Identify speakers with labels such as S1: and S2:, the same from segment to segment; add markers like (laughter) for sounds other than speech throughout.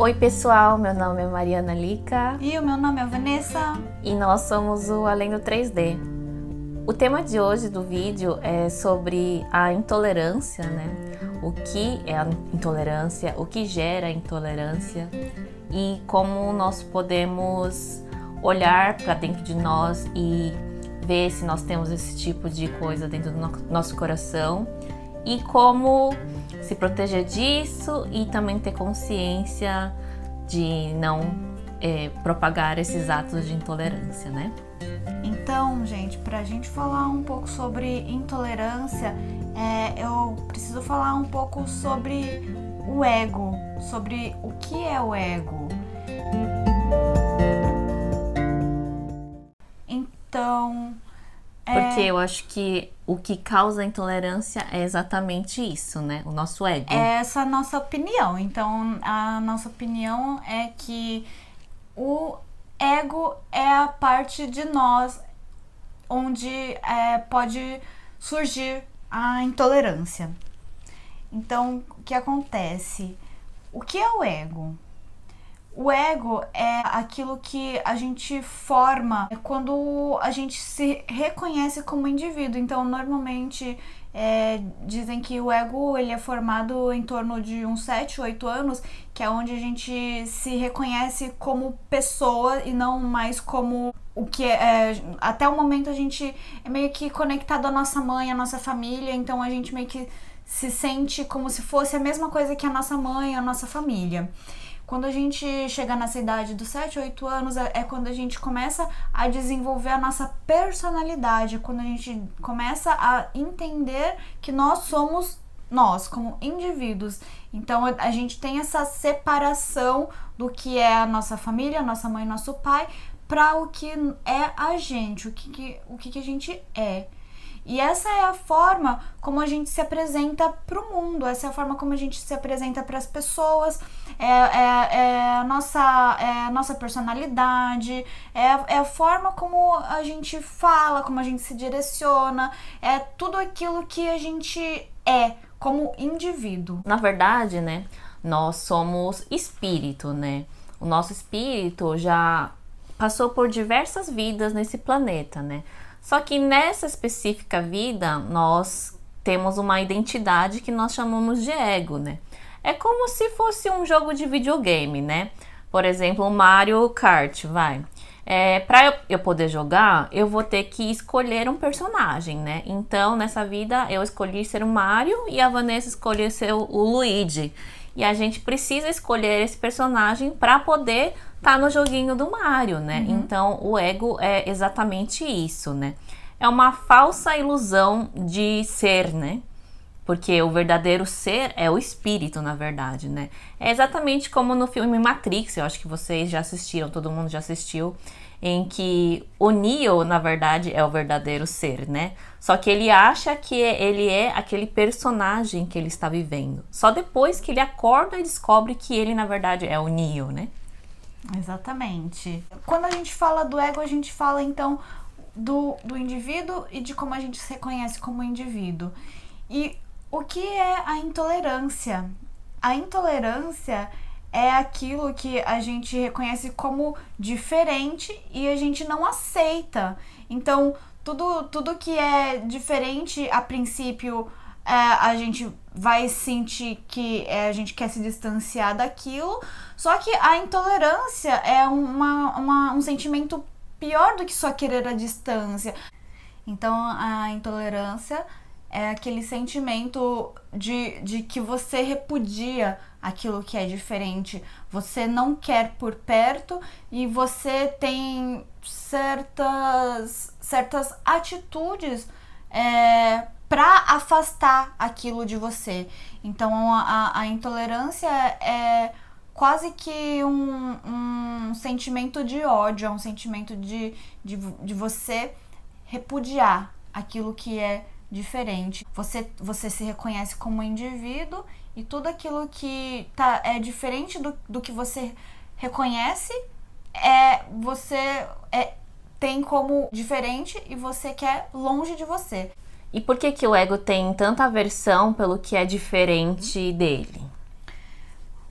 S1: Oi, pessoal, meu nome é Mariana Lica
S2: E o meu nome é Vanessa.
S1: e nós somos o Além do 3D. O tema de hoje do vídeo é sobre a intolerância, né? O que é a intolerância, o que gera a intolerância e como nós podemos olhar para dentro de nós e ver se nós temos esse tipo de coisa dentro do no- nosso coração e como se proteger disso e também ter consciência de não eh, propagar esses atos de intolerância, né?
S2: Então, gente, pra gente falar um pouco sobre intolerância, é, eu preciso falar um pouco sobre o ego, sobre o que é o ego. Então, é,
S1: Porque eu acho que o que causa intolerância é exatamente isso, né? O nosso ego.
S2: é essa nossa opinião. Então, a nossa opinião é que o ego é a parte de nós onde é, pode surgir a intolerância. Então, o que acontece? O que é o ego? O ego é aquilo que a gente forma quando a gente se reconhece como indivíduo. Então, normalmente é, dizem que o ego ele é formado em torno de uns 7, 8 anos, que é onde a gente se reconhece como pessoa e não mais como o que é, é, até o momento a gente é meio que conectado à nossa mãe, à nossa família, então a gente meio que se sente como se fosse a mesma coisa que a nossa mãe, a nossa família. Quando a gente chega nessa idade dos 7, 8 anos, é é quando a gente começa a desenvolver a nossa personalidade, quando a gente começa a entender que nós somos nós, como indivíduos. Então a a gente tem essa separação do que é a nossa família, nossa mãe, nosso pai, para o que é a gente, o que, que- o que, que a gente é. E essa é a forma como a gente se apresenta para o mundo, essa é a forma como a gente se apresenta para as pessoas, é, é- é a nossa, é a nossa personalidade, é, é a forma como a gente fala, como a gente se direciona, é tudo aquilo que a gente é como indivíduo.
S1: Na verdade, né, nós somos espírito, né? O nosso espírito já passou por diversas vidas nesse planeta, né? Só que nessa específica vida, nós temos uma identidade que nós chamamos de ego, né? É como se fosse um jogo de videogame, né? Por exemplo, Mario Kart, vai. É, para eu, eu poder jogar, eu vou ter que escolher um personagem, né? Então, nessa vida, eu escolhi ser o Mario e a Vanessa escolheu ser o, o Luigi. E a gente precisa escolher esse personagem para poder estar no joguinho do Mario, né? Então, o ego é exatamente isso, né? É uma falsa ilusão de ser, né? Porque o verdadeiro ser é o espírito, na verdade, né? É exatamente como no filme Matrix, eu acho que vocês já assistiram, todo mundo já assistiu, em que o Neo, na verdade, é o verdadeiro ser, né? Só que ele acha que ele é aquele personagem que ele está vivendo. Só depois que ele acorda e descobre que ele, na verdade, é o Neo, né?
S2: Exatamente. Quando a gente fala do ego, a gente fala então do, do indivíduo e de como a gente se reconhece como indivíduo. E o que é a intolerância? A intolerância é aquilo que a gente reconhece como diferente e a gente não aceita. Então, tudo, tudo que é diferente, a princípio, é, a gente vai sentir que é, a gente quer se distanciar daquilo. Só que a intolerância é uma, uma- um sentimento pior do que só querer a distância. Então, a intolerância é aquele sentimento de, de que você repudia aquilo que é diferente. Você não quer por perto e você tem certas, certas atitudes é, para afastar aquilo de você. Então, a, a intolerância é quase que um, um sentimento de ódio, é um sentimento de, de, de você repudiar aquilo que é diferente. Você, você se reconhece como indivíduo e tudo aquilo que tá, é diferente do, do que você reconhece é você é, tem como diferente e você quer longe de você.
S1: E por que que o ego tem tanta aversão pelo que é diferente dele?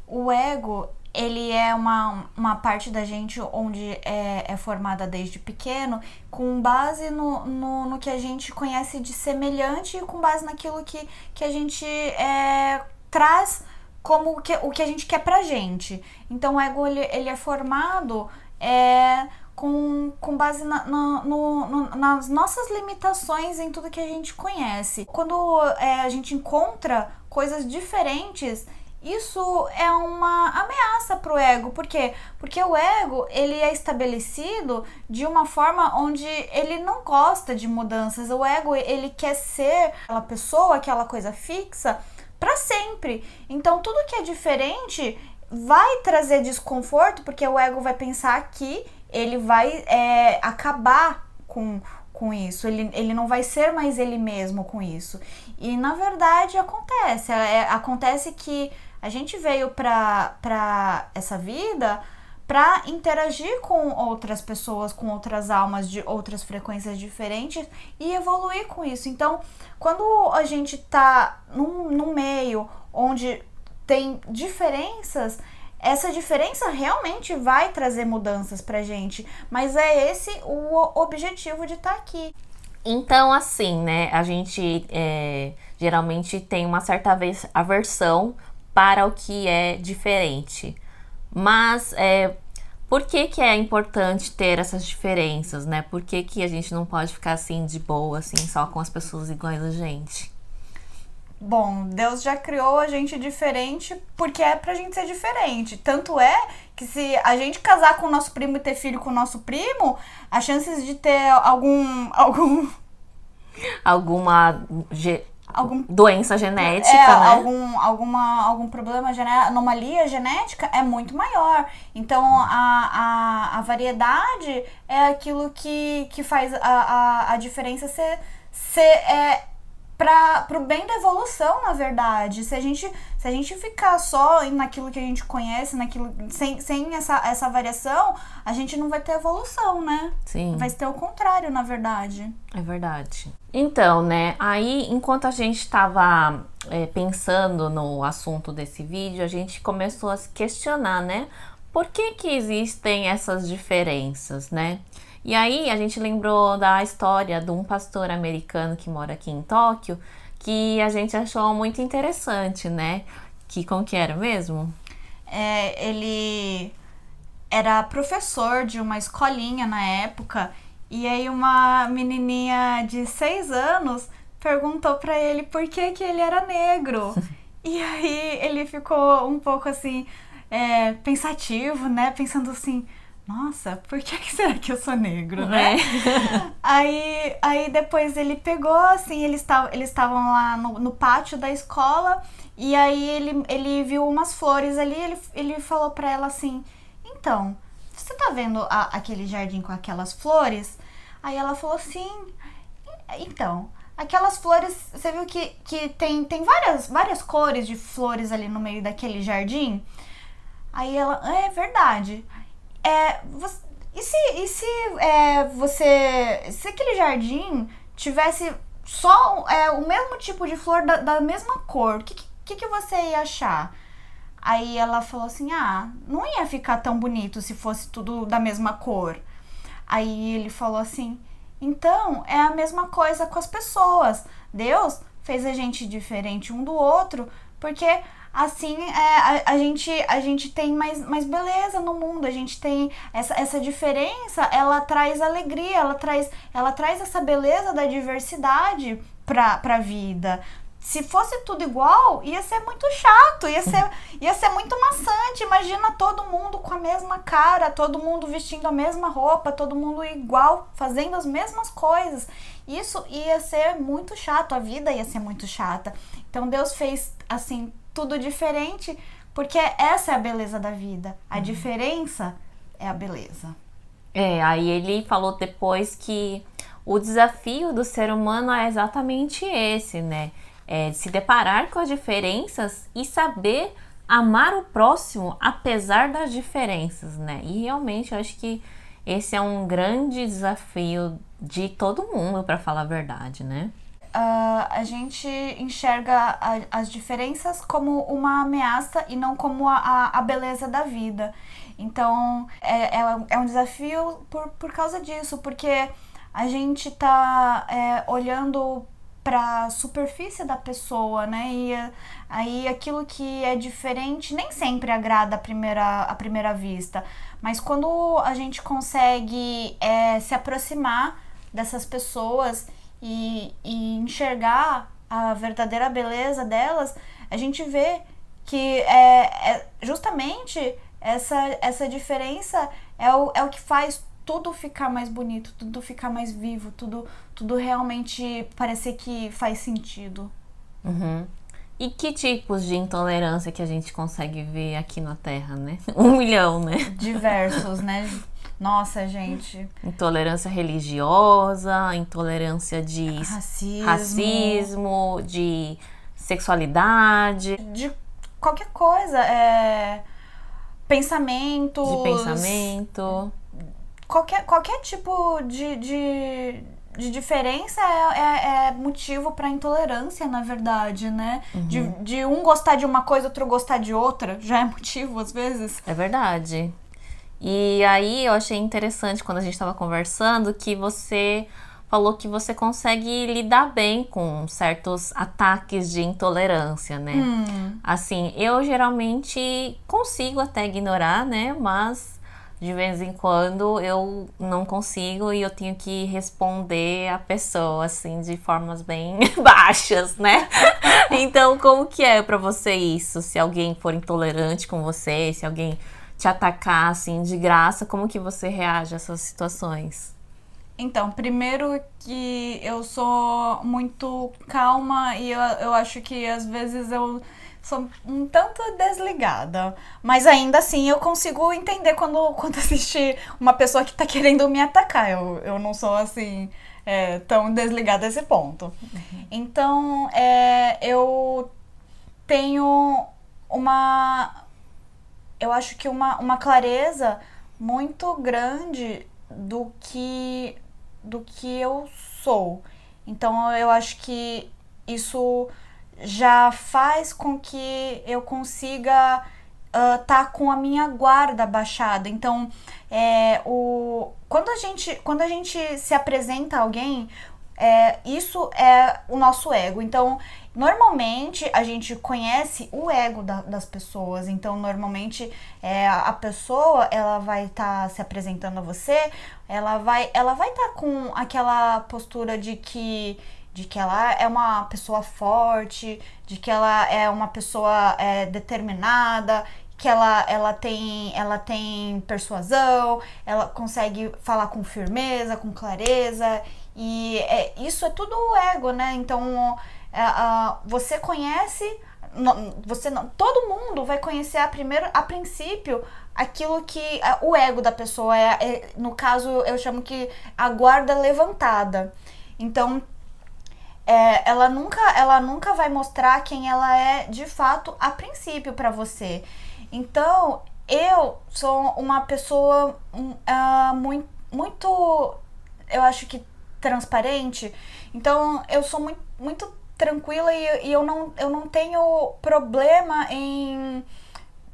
S2: O ego, ele é uma, uma parte da gente onde é, é formada desde pequeno, com base no, no, no, que a gente conhece de semelhante e com base naquilo que, que a gente é, traz como o que, o que a gente quer pra gente. Então o ego ele, ele é formado é, com, com base na, na, no, no, nas nossas limitações em tudo que a gente conhece. Quando é, a gente encontra coisas diferentes isso é uma ameaça para o ego. Por quê? Porque o ego ele é estabelecido de uma forma onde ele não gosta de mudanças. O ego ele quer ser aquela pessoa, aquela coisa fixa para sempre. Então tudo que é diferente vai trazer desconforto, porque o ego vai pensar que ele vai é, acabar com com isso, ele, ele não vai ser mais ele mesmo com isso. E na verdade acontece, é, acontece que a gente veio para essa vida para interagir com outras pessoas, com outras almas de outras frequências diferentes e evoluir com isso. Então, quando a gente tá num, num meio onde tem diferenças, essa diferença realmente vai trazer mudanças pra gente, mas é esse o objetivo de estar tá aqui.
S1: Então, assim, né, a gente é, geralmente tem uma certa aversão para o que é diferente. Mas é, por que, que é importante ter essas diferenças, né? Por que, que a gente não pode ficar assim de boa, assim, só com as pessoas iguais a gente?
S2: Bom, Deus já criou a gente diferente porque é pra gente ser diferente. Tanto é que se a gente casar com o nosso primo e ter filho com o nosso primo, as chances de ter algum. algum.
S1: alguma algum doença genética, é,
S2: né? Algum, alguma, algum problema, anomalia genética é muito maior. Então, a, a, a variedade é aquilo que, que faz a, a, a diferença ser, ser é, para o bem da evolução, na verdade. Se a gente, se a gente ficar só naquilo que a gente conhece, naquilo sem, sem essa, essa variação, a gente não vai ter evolução, né?
S1: Sim.
S2: Vai ter o contrário, na verdade.
S1: É verdade. Então, né, aí enquanto a gente estava é, pensando no assunto desse vídeo, a gente começou a se questionar, né? Por que que existem essas diferenças, né? E aí a gente lembrou da história de um pastor americano que mora aqui em Tóquio, que a gente achou muito interessante, né? Que como que era mesmo?
S2: É, ele era professor de uma escolinha na época e aí uma menininha de seis anos perguntou para ele por que que ele era negro. (laughs) e aí ele ficou um pouco assim é, pensativo, né? Pensando assim, nossa, por que, que será que eu sou negro, né? É. (laughs) aí, aí depois ele pegou, assim, eles estavam lá no, no, pátio da escola e aí ele, ele viu umas flores ali, ele, ele falou pra ela assim, então, você tá vendo a, aquele jardim com aquelas flores? Aí ela falou assim, então, aquelas flores, você viu que, que tem, tem várias, várias cores de flores ali no meio daquele jardim? Aí ela, é verdade. É, você, e se, e se é, você. Se aquele jardim tivesse só é, o mesmo tipo de flor da, da mesma cor, o que, que, que você ia achar? Aí ela falou assim: ah, não ia ficar tão bonito se fosse tudo da mesma cor. Aí ele falou assim: então é a mesma coisa com as pessoas. Deus fez a gente diferente um do outro porque assim é, a, a, gente, a gente tem mais, mais beleza no mundo, a gente tem essa, essa diferença, ela traz alegria, ela traz, ela traz essa beleza da diversidade pra, pra vida. Se fosse tudo igual, ia ser muito chato, ia ser, (laughs) ia ser muito maçante. Imagina todo mundo com a mesma cara, todo mundo vestindo a mesma roupa, todo mundo igual, fazendo as mesmas coisas. Isso ia ser muito chato, a vida ia ser muito chata. Então Deus fez assim tudo diferente, porque essa é a beleza da vida. A uhum. diferença é a beleza.
S1: É, aí ele falou depois que o desafio do ser humano é exatamente esse, né? É se deparar com as diferenças e saber amar o próximo apesar das diferenças, né? E realmente eu acho que esse é um grande desafio de todo mundo, para falar a verdade, né?
S2: Uh, a gente enxerga a, as diferenças como uma ameaça e não como a, a, beleza da vida. Então, é, é, é, um desafio por, por causa disso, porque a gente tá é, olhando para superfície da pessoa, né? E aí aquilo que é diferente nem sempre agrada à primeira, à primeira vista. Mas quando a gente consegue é, se aproximar dessas pessoas e, e enxergar a verdadeira beleza delas, a gente vê que é, é justamente essa, essa diferença é o, é o que faz tudo ficar mais bonito, tudo ficar mais vivo, tudo, tudo realmente parecer que faz sentido.
S1: Uhum. E que tipos de intolerância que a gente consegue ver aqui na Terra, né? (laughs) Um milhão, né?
S2: Diversos, né? Nossa, gente.
S1: Intolerância religiosa, intolerância de
S2: racismo,
S1: racismo de sexualidade.
S2: De qualquer coisa. É... Pensamentos.
S1: De pensamento.
S2: Qualquer, qualquer tipo de, de, de diferença é, é, é motivo para intolerância, na verdade, né? Uhum. De, de um gostar de uma coisa, outro gostar de outra, já é motivo às vezes.
S1: É verdade. E aí eu achei interessante quando a gente estava conversando que você falou que você consegue lidar bem com certos ataques de intolerância, né? Hum. Assim, eu geralmente consigo até ignorar, né? Mas de vez em quando eu não consigo e eu tenho que responder a pessoa assim de formas bem (laughs) baixas, né? então, como que é para você isso? Se alguém for intolerante com você, se alguém te atacar assim de graça, como que você reage a essas situações?
S2: Então, primeiro que eu sou muito calma e eu, eu acho que às vezes eu sou um tanto desligada. Mas ainda assim eu consigo entender quando, (laughs) quando assistir uma pessoa que tá querendo me atacar. Eu, eu não sou assim é, tão desligada a esse ponto. Uhum. Então, é, eu tenho uma eu acho que uma, uma clareza muito grande do que do que eu sou. Então eu acho que isso já faz com que eu consiga uh, tá com a minha guarda baixada. Então, é, o, quando, a gente, quando a gente se apresenta a alguém, é, isso é o nosso ego. Então, normalmente a gente conhece o ego da, das pessoas. Então, normalmente é, a pessoa ela vai estar tá se apresentando a você, ela vai ela vai estar tá com aquela postura de que de que ela é uma pessoa forte, de que ela é uma pessoa é, determinada, que ela, ela, tem, ela tem persuasão, ela consegue falar com firmeza, com clareza, e é, isso é tudo o ego, né? Então, você conhece, você não, todo mundo vai conhecer a primeiro, a princípio, aquilo que é, o ego da pessoa é, é, no caso eu chamo que a guarda levantada. Então, é, ela nunca ela nunca vai mostrar quem ela é de fato a princípio para você. Então, eu sou uma pessoa uh, hum, ah, muito, muito, eu acho que transparente. Então eu sou muito, muito tranquila e, e eu, não, eu não tenho problema em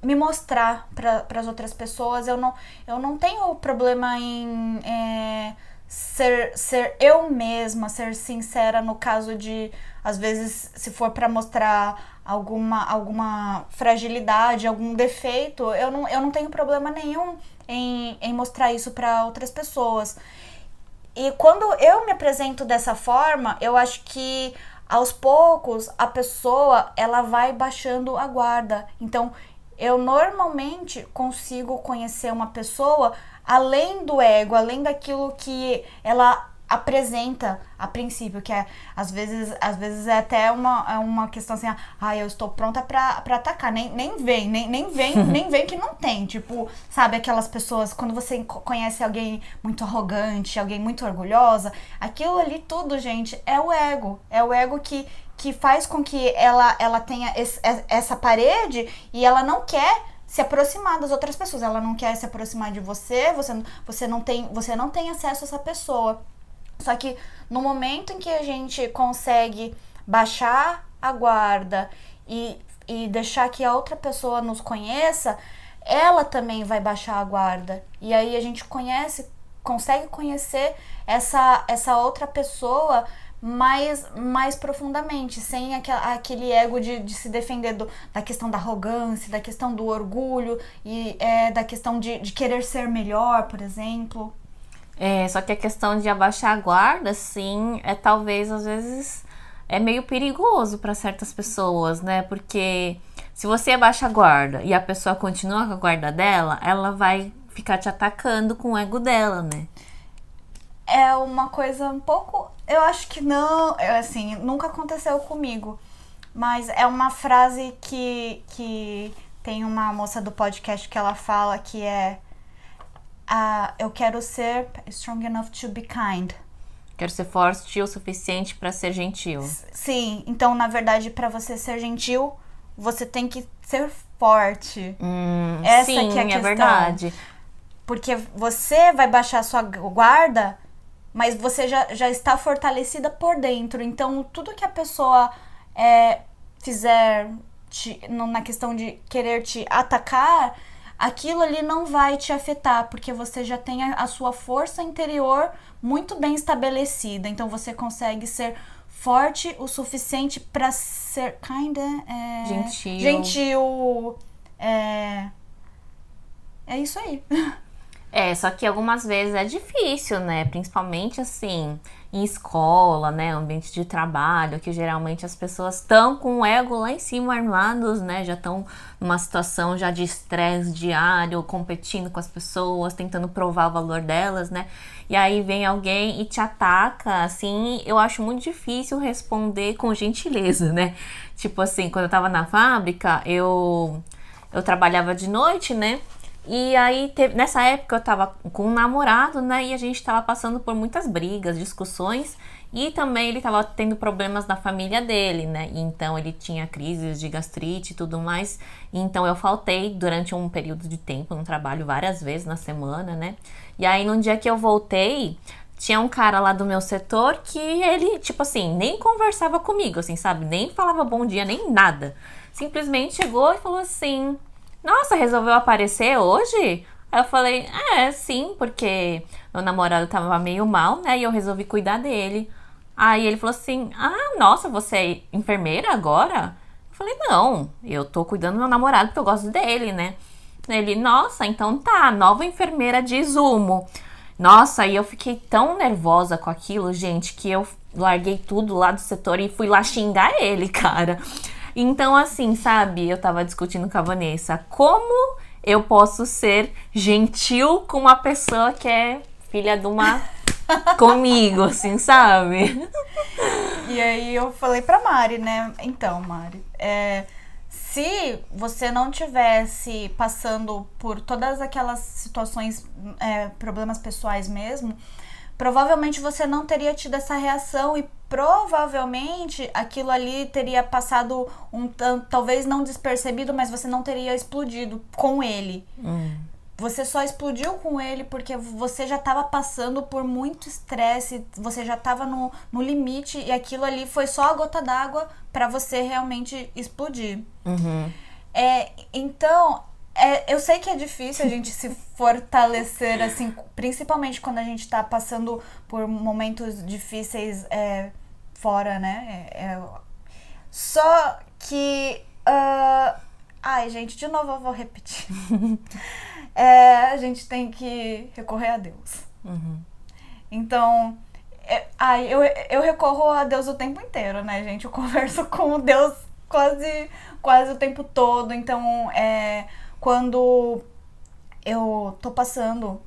S2: me mostrar para as outras pessoas. Eu não, eu não tenho problema em é, ser, ser eu mesma, ser sincera no caso de, às vezes, se for para mostrar alguma, alguma fragilidade, algum defeito, eu não, eu não tenho problema nenhum em, em mostrar isso para outras pessoas. E quando eu me apresento dessa forma, eu acho que aos poucos a pessoa ela vai baixando a guarda. Então, eu normalmente consigo conhecer uma pessoa além do ego, além daquilo que ela apresenta a princípio, que é às vezes, às vezes é até uma, é uma questão assim, ah, eu estou pronta para atacar, nem, nem vem, nem, nem vem, (laughs) nem vem que não tem, tipo, sabe aquelas pessoas quando você conhece alguém muito arrogante, alguém muito orgulhosa, aquilo ali tudo, gente, é o ego, é o ego que que faz com que ela ela tenha esse, essa parede e ela não quer se aproximar das outras pessoas, ela não quer se aproximar de você, você, você não tem você não tem acesso a essa pessoa. Só que no momento em que a gente consegue baixar a guarda e, e deixar que a outra pessoa nos conheça, ela também vai baixar a guarda. E aí a gente conhece, consegue conhecer essa, essa outra pessoa mais, mais profundamente, sem aquele ego de, de se defender do, da questão da arrogância, da questão do orgulho e é, da questão de, de querer ser melhor, por exemplo.
S1: É, só que a questão de abaixar a guarda, sim, é talvez às vezes é meio perigoso para certas pessoas, né? Porque se você abaixa a guarda e a pessoa continua com a guarda dela, ela vai ficar te atacando com o ego dela, né?
S2: É uma coisa um pouco. Eu acho que não. Assim, nunca aconteceu comigo. Mas é uma frase que, que tem uma moça do podcast que ela fala que é uh, eu quero ser strong enough to be kind.
S1: Quero ser forte o suficiente para ser gentil.
S2: Sim, então na verdade para você ser gentil, você tem que ser forte.
S1: Hum, Essa sim, que é a é questão. É verdade.
S2: Porque você vai baixar sua guarda, mas você já, já está fortalecida por dentro. Então tudo que a pessoa é, fizer te, na questão de querer te atacar, aquilo ali não vai te afetar, porque você já tem a, a sua força interior muito bem estabelecida. Então você consegue ser forte o suficiente para ser kinda é,
S1: gentil.
S2: Gentil. É, é isso aí. (laughs)
S1: É, só que algumas vezes é difícil, né? Principalmente assim, em escola, né? Ambiente de trabalho, que geralmente as pessoas estão com o ego lá em cima armados, né? Já estão numa situação já de estresse diário, competindo com as pessoas, tentando provar o valor delas, né? E aí vem alguém e te ataca, assim, eu acho muito difícil responder com gentileza, né? Tipo assim, quando eu tava na fábrica, eu eu trabalhava de noite, né? E aí, teve, nessa época eu tava com um namorado, né? E a gente tava passando por muitas brigas, discussões. E também ele tava tendo problemas na família dele, né? Então ele tinha crises de gastrite e tudo mais. Então eu faltei durante um período de tempo no trabalho várias vezes na semana, né? E aí no dia que eu voltei, tinha um cara lá do meu setor que ele, tipo assim, nem conversava comigo, assim, sabe? Nem falava bom dia, nem nada. Simplesmente chegou e falou assim: nossa, resolveu aparecer hoje? Aí eu falei, é, sim, porque meu namorado tava meio mal, né? E eu resolvi cuidar dele. Aí ele falou assim: Ah, nossa, você é enfermeira agora? Eu falei, não, eu tô cuidando do meu namorado porque eu gosto dele, né? Ele, nossa, então tá, nova enfermeira de Zumo. Nossa, aí eu fiquei tão nervosa com aquilo, gente, que eu larguei tudo lá do setor e fui lá xingar ele, (laughs) cara. Então, assim, sabe, eu tava discutindo com a Vanessa, como eu posso ser gentil com uma pessoa que é filha de uma (laughs) comigo, assim, sabe?
S2: E aí eu falei pra Mari, né? Então, Mari, é, se você não tivesse passando por todas aquelas situações, é, problemas pessoais mesmo, provavelmente você não teria tido essa reação e provavelmente aquilo ali teria passado um tanto, talvez não despercebido, mas você não teria explodido com ele.
S1: Hum.
S2: Você só explodiu com ele porque você já estava passando por muito estresse, você já estava no, no limite e aquilo ali foi só a gota d'água para você realmente explodir.
S1: Uhum.
S2: É, então, é, eu sei que é difícil a gente se fortalecer, (laughs) assim, principalmente quando a gente tá passando por momentos difíceis é, fora, né? É, é só que. Uh, ai, gente, de novo eu vou repetir. (laughs) É, a gente tem que recorrer a Deus.
S1: Uhum.
S2: Então, é, ai, eu, eu recorro a Deus o tempo inteiro, né, gente? Eu converso (laughs) com Deus quase, quase o tempo todo. Então, é quando eu tô passando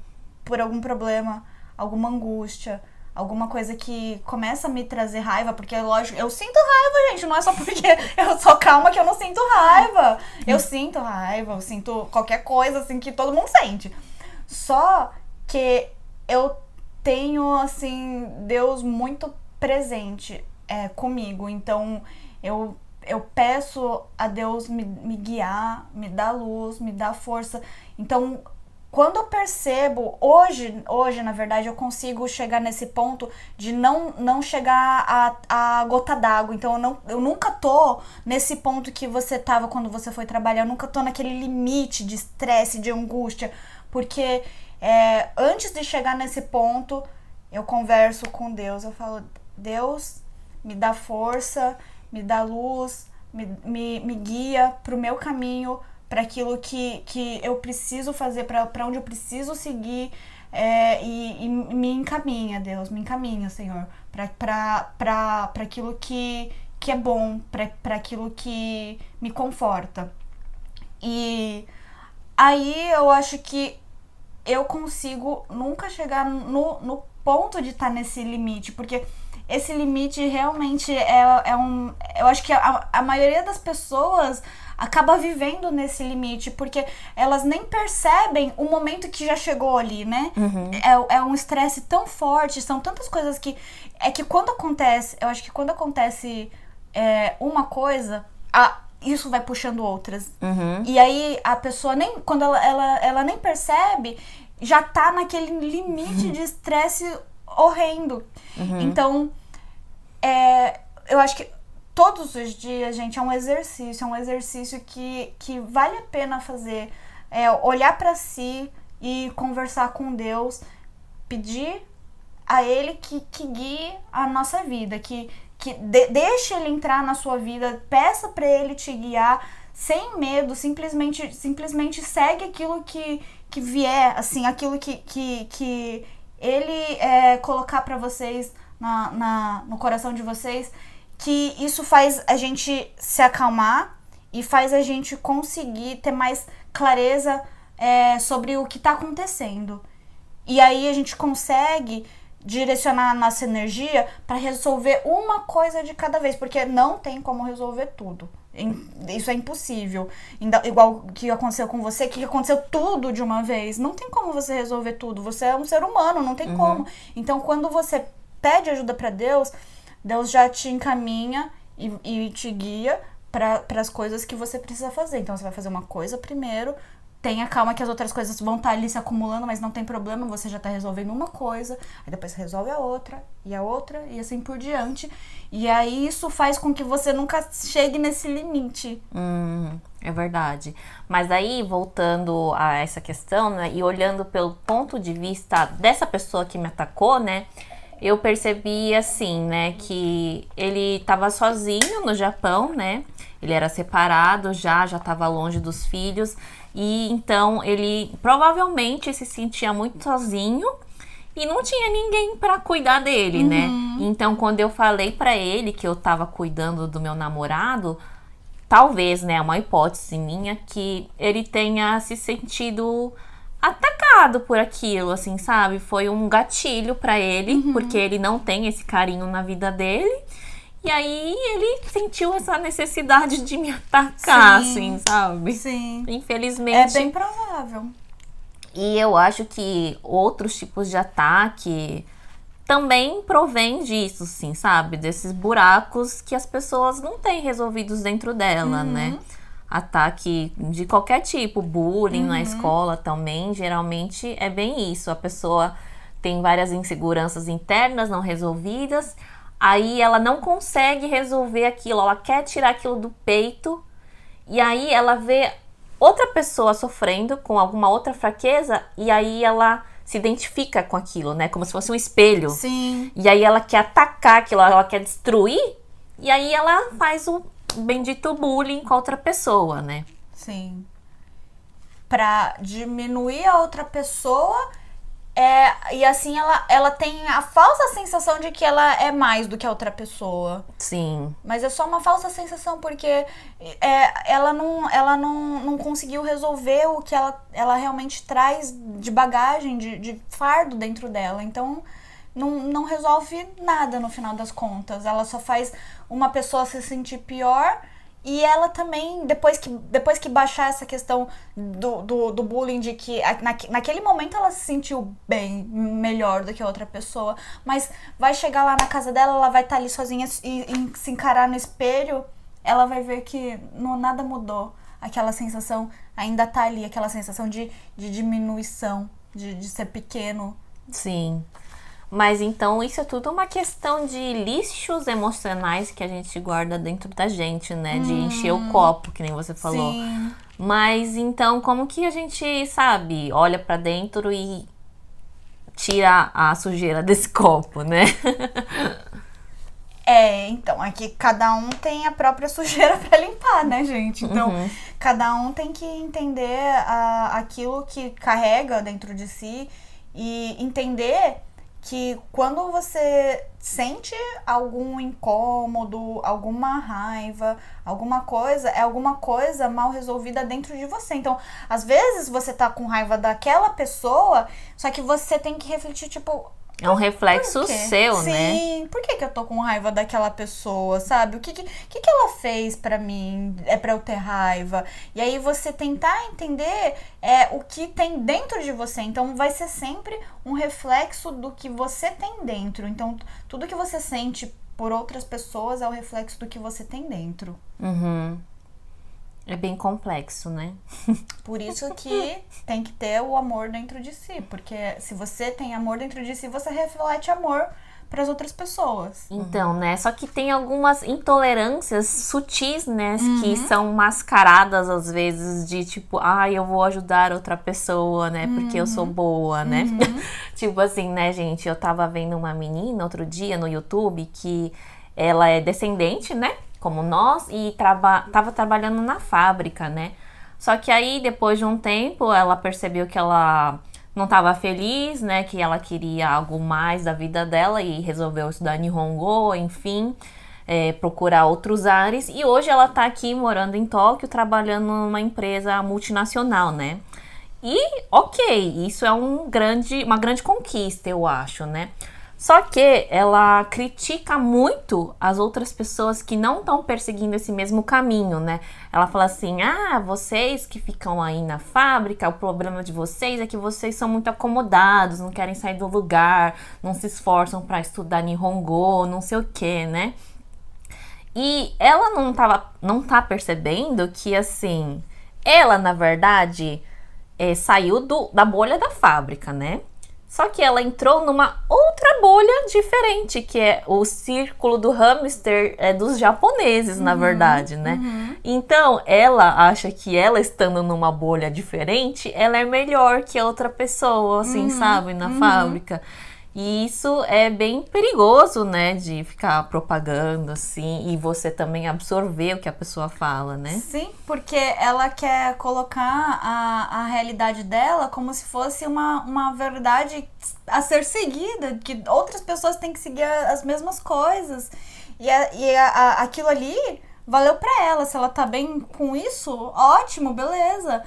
S2: por algum problema, alguma angústia, alguma coisa que começa a me trazer raiva, porque lógico, eu sinto raiva, gente, não é só porque (laughs) eu sou calma que eu não sinto raiva. Eu sinto raiva, eu sinto qualquer coisa assim que todo mundo sente. Só que eu tenho assim Deus muito presente é, comigo, então eu eu peço a Deus me, me guiar, me dar luz, me dar força. Então, quando eu percebo, hoje, hoje, na verdade, eu consigo chegar nesse ponto de não, não chegar a, a gota d'água. Então, eu, não, eu nunca tô nesse ponto que você tava quando você foi trabalhar. Eu nunca tô naquele limite de estresse, de angústia. Porque é, antes de chegar nesse ponto, eu converso com Deus. Eu falo, Deus, me dá força, me dá luz, me, me, me guia pro meu caminho para aquilo que, que eu preciso fazer, para onde eu preciso seguir. É, e, e, me encaminha, Deus, me encaminha, Senhor, para aquilo que, que é bom, para aquilo que me conforta. E aí eu acho que eu consigo nunca chegar no, no ponto de estar tá nesse limite, porque esse limite realmente é, é um. Eu acho que a, a maioria das pessoas acaba vivendo nesse limite, porque elas nem percebem o momento que já chegou ali, né? Uhum. É, é um estresse tão forte, são tantas coisas que. É que quando acontece, eu acho que quando acontece é, uma coisa, a, isso vai puxando outras. Uhum. E aí a pessoa nem. Quando ela, ela, ela nem percebe, já tá naquele limite uhum. de estresse horrendo. Uhum. Então, é, eu acho que todos os dias, gente, é um exercício, é um exercício que, que vale a pena fazer. É olhar para si e conversar com Deus, pedir a Ele que, que guie a nossa vida, que, que de, deixe Ele entrar na sua vida, peça para Ele te guiar sem medo, simplesmente, simplesmente segue aquilo que, que vier, assim, aquilo que, que, que Ele é, colocar para vocês na, na, no coração de vocês que isso faz a gente se acalmar e faz a gente conseguir ter mais clareza é, sobre o que está acontecendo. E aí a gente consegue direcionar a nossa energia para resolver uma coisa de cada vez, porque não tem como resolver tudo. Isso é impossível. Igual que aconteceu com você, que aconteceu tudo de uma vez. Não tem como você resolver tudo. Você é um ser humano, não tem uhum. como. Então, quando você pede ajuda para Deus, Deus já te encaminha e, e te guia para as coisas que você precisa fazer. Então você vai fazer uma coisa primeiro, tenha calma que as outras coisas vão estar tá ali se acumulando, mas não tem problema, você já está resolvendo uma coisa, aí depois resolve a outra, e a outra, e assim por diante. E aí isso faz com que você nunca chegue nesse limite.
S1: Hum, é verdade. Mas aí, voltando a essa questão, né, e olhando pelo ponto de vista dessa pessoa que me atacou, né? Eu percebi assim, né, que ele estava sozinho no Japão, né? Ele era separado já, já estava longe dos filhos e então ele provavelmente se sentia muito sozinho e não tinha ninguém para cuidar dele, né? uhum. né? Então quando eu falei para ele que eu estava cuidando do meu namorado, talvez, né, uma hipótese minha que ele tenha se sentido atacado por aquilo, assim, sabe? Foi um gatilho para ele, uhum. porque ele não tem esse carinho na vida dele. E aí ele sentiu essa necessidade de me atacar, Sim. assim, sabe?
S2: Sim.
S1: Infelizmente.
S2: É bem provável.
S1: E eu acho que outros tipos de ataque também provém disso, sim, sabe? Desses buracos que as pessoas não têm resolvidos dentro dela, uhum. né? Ataque de qualquer tipo, bullying uhum. na escola também, geralmente é bem isso. A pessoa tem várias inseguranças internas não resolvidas, aí ela não consegue resolver aquilo, ela quer tirar aquilo do peito, e aí ela vê outra pessoa sofrendo com alguma outra fraqueza, e aí ela se identifica com aquilo, né? Como se fosse um espelho.
S2: Sim.
S1: E aí ela quer atacar aquilo, ela quer destruir, e aí ela faz o bendito bullying com a outra pessoa, né?
S2: Sim. Pra diminuir a outra pessoa é, e assim ela, ela tem a falsa sensação de que ela é mais do que a outra pessoa.
S1: Sim.
S2: Mas é só uma falsa sensação, porque é, ela, não, ela não, não conseguiu resolver o que ela, ela realmente traz de bagagem, de, de fardo dentro dela. Então não, não resolve nada no final das contas. Ela só faz uma pessoa se sentir pior. E ela também, depois que, depois que baixar essa questão do, do, do bullying, de que na, naquele momento ela se sentiu bem, melhor do que a outra pessoa, mas vai chegar lá na casa dela, ela vai estar tá ali sozinha e, e se encarar no espelho, ela vai ver que não, nada mudou. aquela sensação ainda tá ali, aquela sensação de, de diminuição, de, de ser pequeno.
S1: Sim. Mas então isso é tudo uma questão de lixos emocionais que a gente guarda dentro da gente, né? De encher o copo, que nem você falou.
S2: Sim.
S1: Mas então, como que a gente, sabe, olha pra dentro e tira a sujeira (laughs) desse copo, né?
S2: É, então, aqui cada um tem a própria (laughs) sujeira pra limpar, né, gente? Então,
S1: Uhum.
S2: cada um tem que entender a, aquilo que carrega dentro de si e entender que quando você sente algum incômodo, alguma raiva, alguma coisa, é alguma coisa mal resolvida dentro de você. Então, às vezes você tá com raiva daquela pessoa, só que você tem que refletir, tipo,
S1: É um reflexo seu,
S2: Sim,
S1: né?
S2: Sim, por que, que eu tô com raiva daquela pessoa, sabe? O que que, que, que ela fez pra mim, é pra eu ter raiva? E aí você tentar entender é, o que tem dentro de você. Então vai ser sempre um reflexo do que você tem dentro. Então tudo que você sente por outras pessoas é o reflexo do que você tem dentro.
S1: Uhum. É bem complexo, né? (laughs)
S2: Por isso que tem que ter o amor dentro de si, porque se você tem amor dentro de si, você reflete amor para as outras pessoas.
S1: Então, né? Só que tem algumas intolerâncias sutis, né?
S2: Uhum.
S1: Que são mascaradas às vezes de tipo, ai, eu vou ajudar outra pessoa, né? Porque eu sou
S2: Uhum.
S1: boa, né? (laughs) tipo assim, né, gente? Eu tava vendo uma menina outro dia no YouTube que ela é descendente, né? Como nós, e traba tava trabalhando na fábrica, né? Só que aí, depois de um tempo, ela percebeu que ela não estava feliz, né? Que ela queria algo mais da vida dela e resolveu estudar Nihongo, enfim, é, procurar outros ares. E hoje ela tá aqui morando em Tóquio, trabalhando numa empresa multinacional, né? E ok, isso é um grande, uma grande conquista, eu acho, né? Só que ela critica muito as outras pessoas que não estão perseguindo esse mesmo caminho, né? Ela fala assim: ah, vocês que ficam aí na fábrica, o problema de vocês é que vocês são muito acomodados, não querem sair do lugar, não se esforçam para estudar Nihongo, não sei o que, né? E ela não, tava, não tá percebendo que, assim, ela, na verdade, é, saiu do, da bolha da fábrica, né? Só que ela entrou numa outra bolha diferente, que é o círculo do hamster é, dos japoneses, na verdade, né? Então, ela acha que ela estando numa bolha diferente, ela é melhor que a outra pessoa, assim, sabe? Na fábrica. E isso é bem perigoso, né? De ficar propagando, assim, e você também absorver o que a pessoa fala, né?
S2: Sim, porque ela quer colocar a, a realidade dela como se fosse uma, uma verdade a ser seguida, que outras pessoas têm que seguir as mesmas coisas. E, a- e a- a- aquilo ali valeu pra ela. Se ela tá bem com isso, ótimo, beleza.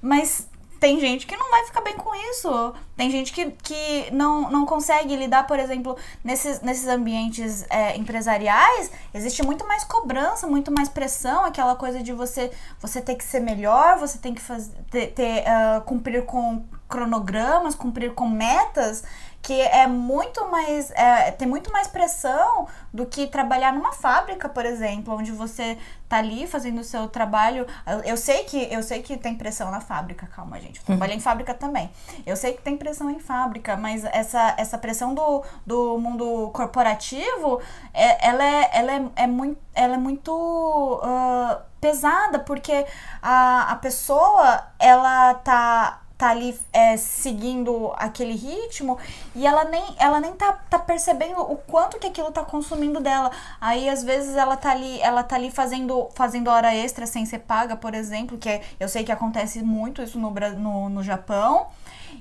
S2: Mas tem gente que não vai ficar bem com isso. Tem gente que, que não, não consegue lidar, por exemplo, nesses, nesses ambientes é, empresariais, existe muito mais cobrança, muito mais pressão, aquela coisa de você você ter que ser melhor, você tem que fazer, ter, ter, ah, cumprir com cronogramas, cumprir com metas, que é muito mais. É, tem muito mais pressão do que trabalhar numa fábrica, por exemplo, onde você tá ali fazendo o seu trabalho. Eu- sei que eu sei que tem pressão na fábrica, calma, gente. Eu trabalhei em fábrica também. Eu sei que tem pressão em fábrica, mas essa, essa pressão do, do mundo corporativo, é, ela, é, ela, é, é muito, ela é muito ah, pesada, porque a, a pessoa, ela tá tá ali é, seguindo aquele ritmo e ela nem, ela nem tá, tá percebendo o quanto que aquilo tá consumindo dela. Aí às vezes ela tá ali, ela tá ali fazendo, fazendo hora extra sem ser paga, por exemplo, que é- eu sei que acontece muito isso no, no, no Japão.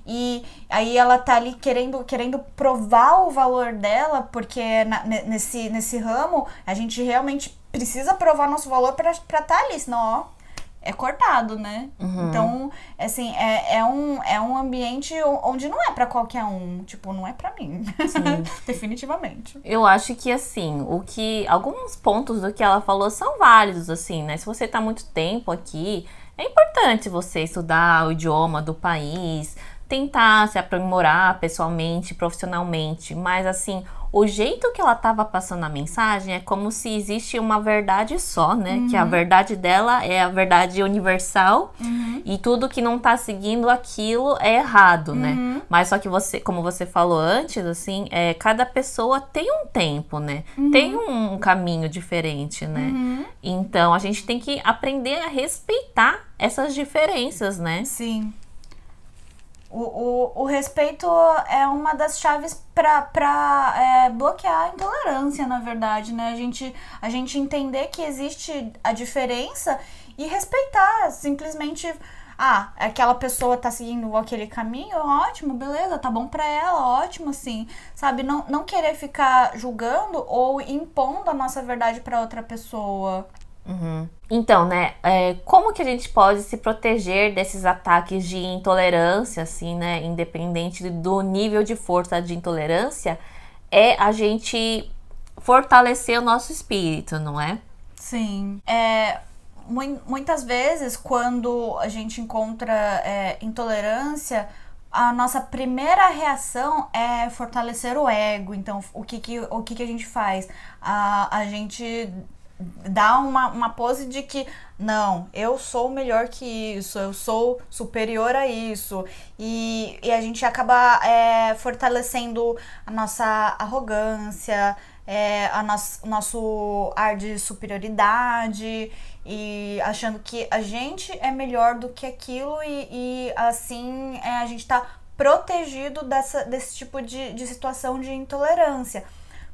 S2: E aí ela tá ali querendo, querendo provar o valor dela, porque na- ne- nesse, nesse ramo a gente realmente precisa provar nosso valor pra estar tá ali, senão, ó, é cortado, né? Então, assim, é, é, um, é um ambiente onde não é pra qualquer um. Tipo, não é pra mim. (laughs) Definitivamente.
S1: Eu acho que assim, o que alguns pontos do que ela falou são válidos assim, né? Se você tá muito tempo aqui, é importante você estudar o idioma do país, tentar se aprimorar pessoalmente, profissionalmente, mas assim, o jeito que ela estava passando a mensagem é como se existe uma verdade só, né? Uhum. Que a verdade dela é a verdade universal uhum. e tudo que não tá seguindo aquilo é errado, né? uhum. né? Mas só que você, como você falou antes, assim, é, cada pessoa tem um tempo, né? Uhum. Tem um caminho diferente, né? Uhum. Então a gente tem que aprender a respeitar essas diferenças, né?
S2: Sim. O, o, o respeito é uma das chaves para é, bloquear a intolerância, na verdade, né? A gente, a gente entender que existe a diferença e respeitar, simplesmente ah, aquela pessoa tá seguindo aquele caminho, ótimo, beleza, tá bom pra ela, ótimo, assim, sabe? Não, não querer ficar julgando ou impondo a nossa verdade para outra pessoa.
S1: Uhum. Então, né, é, como que a gente pode se proteger desses ataques de intolerância, assim, né, independente do nível de força de intolerância, é a gente fortalecer o nosso espírito, não é?
S2: Sim. É, muitas vezes, quando a gente encontra é, intolerância, a nossa primeira reação é fortalecer o ego. Então, o que, que, o que, que a gente faz? A, a gente dá uma, uma pose de que não, eu sou melhor que isso, eu sou superior a isso. E, e a gente acaba é, fortalecendo a nossa arrogância, é, a nosso, nosso ar de superioridade e achando que a gente é melhor do que aquilo e, e assim é, a gente está protegido dessa, desse tipo de, de situação de intolerância.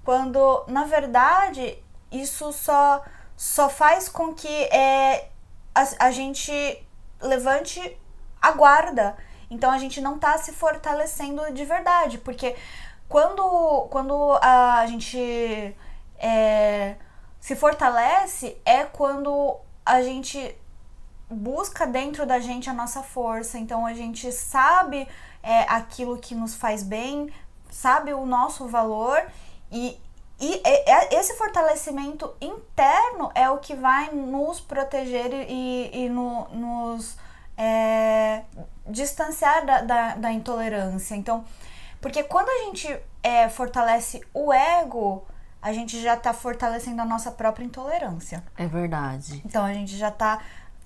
S2: Quando, na verdade, isso só, só faz com que é, a, a gente levante a guarda. Então a gente não tá se fortalecendo de verdade, porque quando, quando a gente é, se fortalece é quando a gente busca dentro da gente a nossa força. Então a gente sabe é, aquilo que nos faz bem, sabe o nosso valor e, e esse fortalecimento interno é o que vai nos proteger e, e no, nos é, distanciar da, da, da, intolerância. Então, porque quando a gente é, fortalece o ego, a gente já está fortalecendo a nossa própria intolerância.
S1: É verdade.
S2: Então a gente já está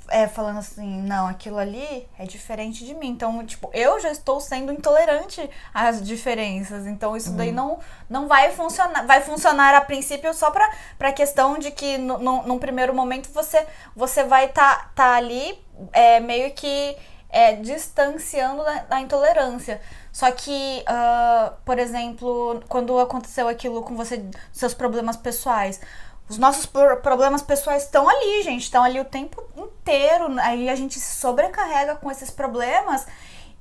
S2: é, falando assim, não, aquilo ali é diferente de mim. Então, tipo, eu já estou sendo intolerante às diferenças. Então, isso daí uhum. não, não vai funcionar. Vai funcionar a princípio só para a questão de que no, no, num primeiro momento você, você vai estar tá, tá ali é, meio que é, distanciando da, da intolerância. Só que, uh, por exemplo, quando aconteceu aquilo com você, seus problemas pessoais, os nossos problemas pessoais estão ali, gente, estão ali o tempo inteiro. Aí a gente se sobrecarrega com esses problemas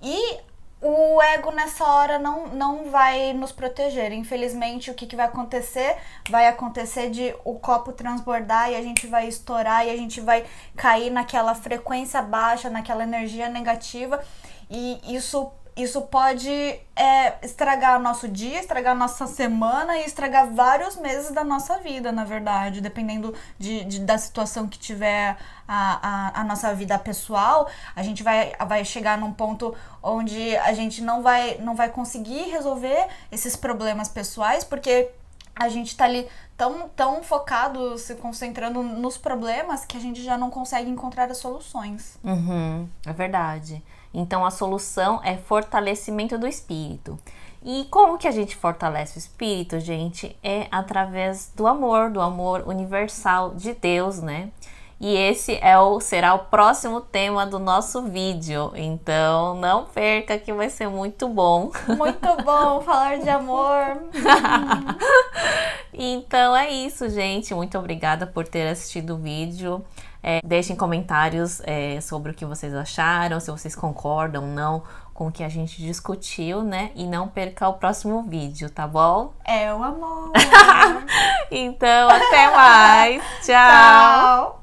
S2: e o ego nessa hora não, não vai nos proteger. Infelizmente, o que, que vai acontecer? Vai acontecer de o copo transbordar e a gente vai estourar e a gente vai cair naquela frequência baixa, naquela energia negativa. E isso isso pode é, estragar nosso dia, estragar nossa semana e estragar vários meses da nossa vida, na verdade, dependendo de, de da situação que tiver a, a, a, nossa vida pessoal, a gente vai, vai chegar num ponto onde a gente não vai, não vai conseguir resolver esses problemas pessoais, porque a gente tá ali tão, tão focado, se concentrando nos problemas, que a gente já não consegue encontrar as soluções.
S1: Uhum, é verdade. Então a solução é fortalecimento do espírito. E como que a gente fortalece o espírito, gente? É através do amor, do amor universal de Deus, né? E esse é o será o próximo tema do nosso vídeo. Então não perca que vai ser muito bom.
S2: Muito bom falar de amor. (laughs)
S1: então é isso, gente. Muito obrigada por ter assistido o vídeo. É, deixem comentários é, sobre o que vocês acharam, se vocês concordam ou não com o que a gente discutiu, né? E não perca o próximo vídeo, tá bom?
S2: É o amor! (laughs)
S1: então, até mais! (laughs) Tchau. Tchau.